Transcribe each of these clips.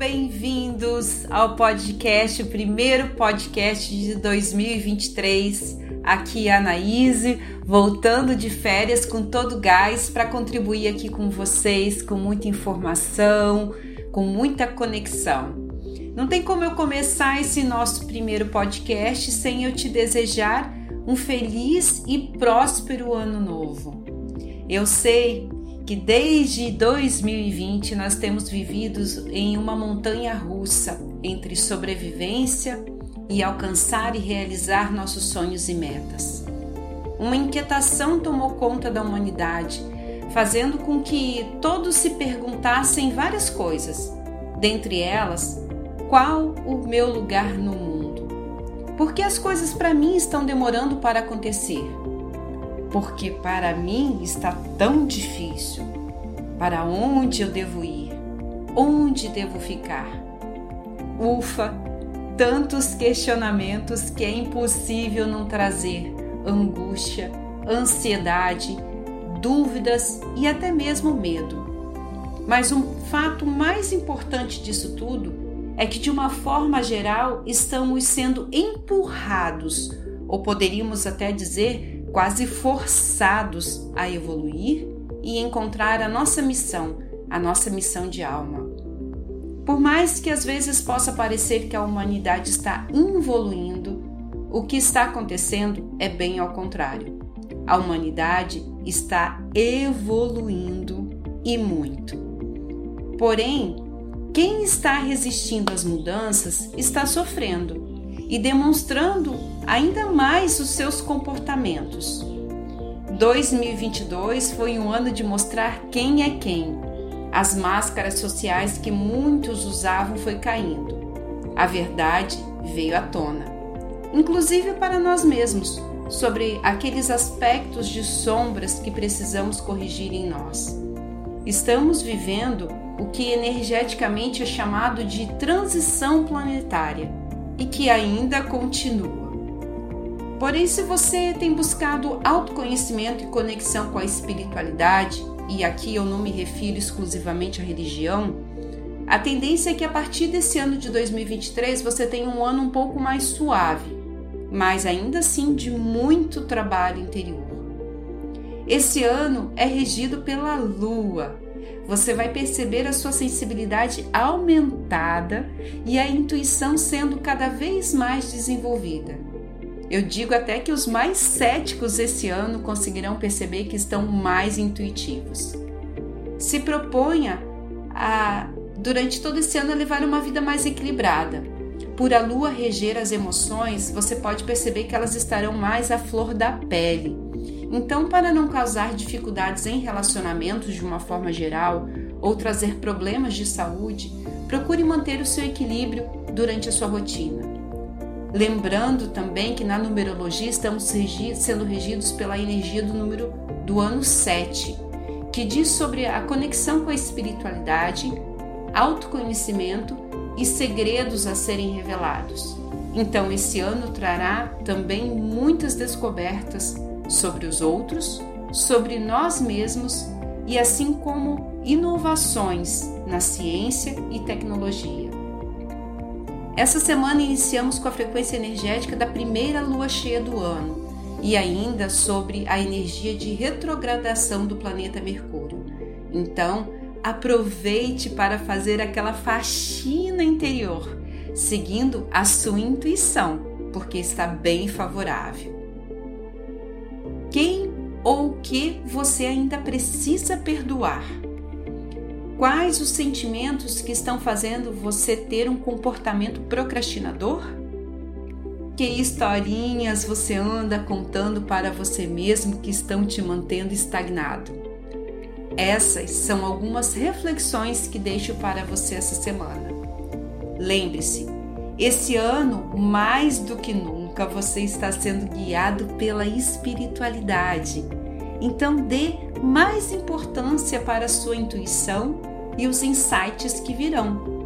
bem-vindos ao podcast, o primeiro podcast de 2023. Aqui é a Anaíse, voltando de férias com todo gás para contribuir aqui com vocês, com muita informação, com muita conexão. Não tem como eu começar esse nosso primeiro podcast sem eu te desejar um feliz e próspero ano novo. Eu sei que desde 2020 nós temos vivido em uma montanha russa entre sobrevivência e alcançar e realizar nossos sonhos e metas. Uma inquietação tomou conta da humanidade, fazendo com que todos se perguntassem várias coisas, dentre elas, qual o meu lugar no mundo? Por que as coisas para mim estão demorando para acontecer? Porque para mim está tão difícil. Para onde eu devo ir? Onde devo ficar? Ufa, tantos questionamentos que é impossível não trazer angústia, ansiedade, dúvidas e até mesmo medo. Mas um fato mais importante disso tudo é que, de uma forma geral, estamos sendo empurrados, ou poderíamos até dizer quase forçados a evoluir e encontrar a nossa missão, a nossa missão de alma. Por mais que às vezes possa parecer que a humanidade está involuindo, o que está acontecendo é bem ao contrário. A humanidade está evoluindo e muito. Porém, quem está resistindo às mudanças está sofrendo e demonstrando ainda mais os seus comportamentos. 2022 foi um ano de mostrar quem é quem. As máscaras sociais que muitos usavam foi caindo. A verdade veio à tona, inclusive para nós mesmos, sobre aqueles aspectos de sombras que precisamos corrigir em nós. Estamos vivendo o que energeticamente é chamado de transição planetária e que ainda continua. Porém, se você tem buscado autoconhecimento e conexão com a espiritualidade, e aqui eu não me refiro exclusivamente à religião, a tendência é que a partir desse ano de 2023 você tenha um ano um pouco mais suave, mas ainda assim de muito trabalho interior. Esse ano é regido pela Lua, você vai perceber a sua sensibilidade aumentada e a intuição sendo cada vez mais desenvolvida. Eu digo até que os mais céticos esse ano conseguirão perceber que estão mais intuitivos. Se proponha a, durante todo esse ano, levar uma vida mais equilibrada. Por a lua reger as emoções, você pode perceber que elas estarão mais à flor da pele então, para não causar dificuldades em relacionamentos de uma forma geral ou trazer problemas de saúde, procure manter o seu equilíbrio durante a sua rotina. Lembrando também que na numerologia estamos regi sendo regidos pela energia do número do ano 7, que diz sobre a conexão com a espiritualidade, autoconhecimento e segredos a serem revelados. Então, esse ano trará também muitas descobertas sobre os outros, sobre nós mesmos e assim como inovações na ciência e tecnologia. Essa semana iniciamos com a frequência energética da primeira lua cheia do ano e ainda sobre a energia de retrogradação do planeta Mercúrio. Então, aproveite para fazer aquela faxina interior, seguindo a sua intuição, porque está bem favorável. Quem ou o que você ainda precisa perdoar? Quais os sentimentos que estão fazendo você ter um comportamento procrastinador? Que historinhas você anda contando para você mesmo que estão te mantendo estagnado? Essas são algumas reflexões que deixo para você essa semana. Lembre-se, esse ano, mais do que nunca, nunca você está sendo guiado pela espiritualidade. Então dê mais importância para a sua intuição e os insights que virão.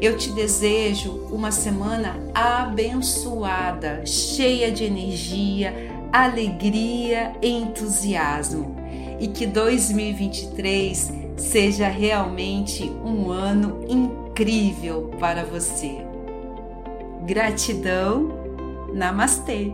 Eu te desejo uma semana abençoada, cheia de energia, alegria e entusiasmo. E que 2023 seja realmente um ano incrível incrível para você. Gratidão, Namastê!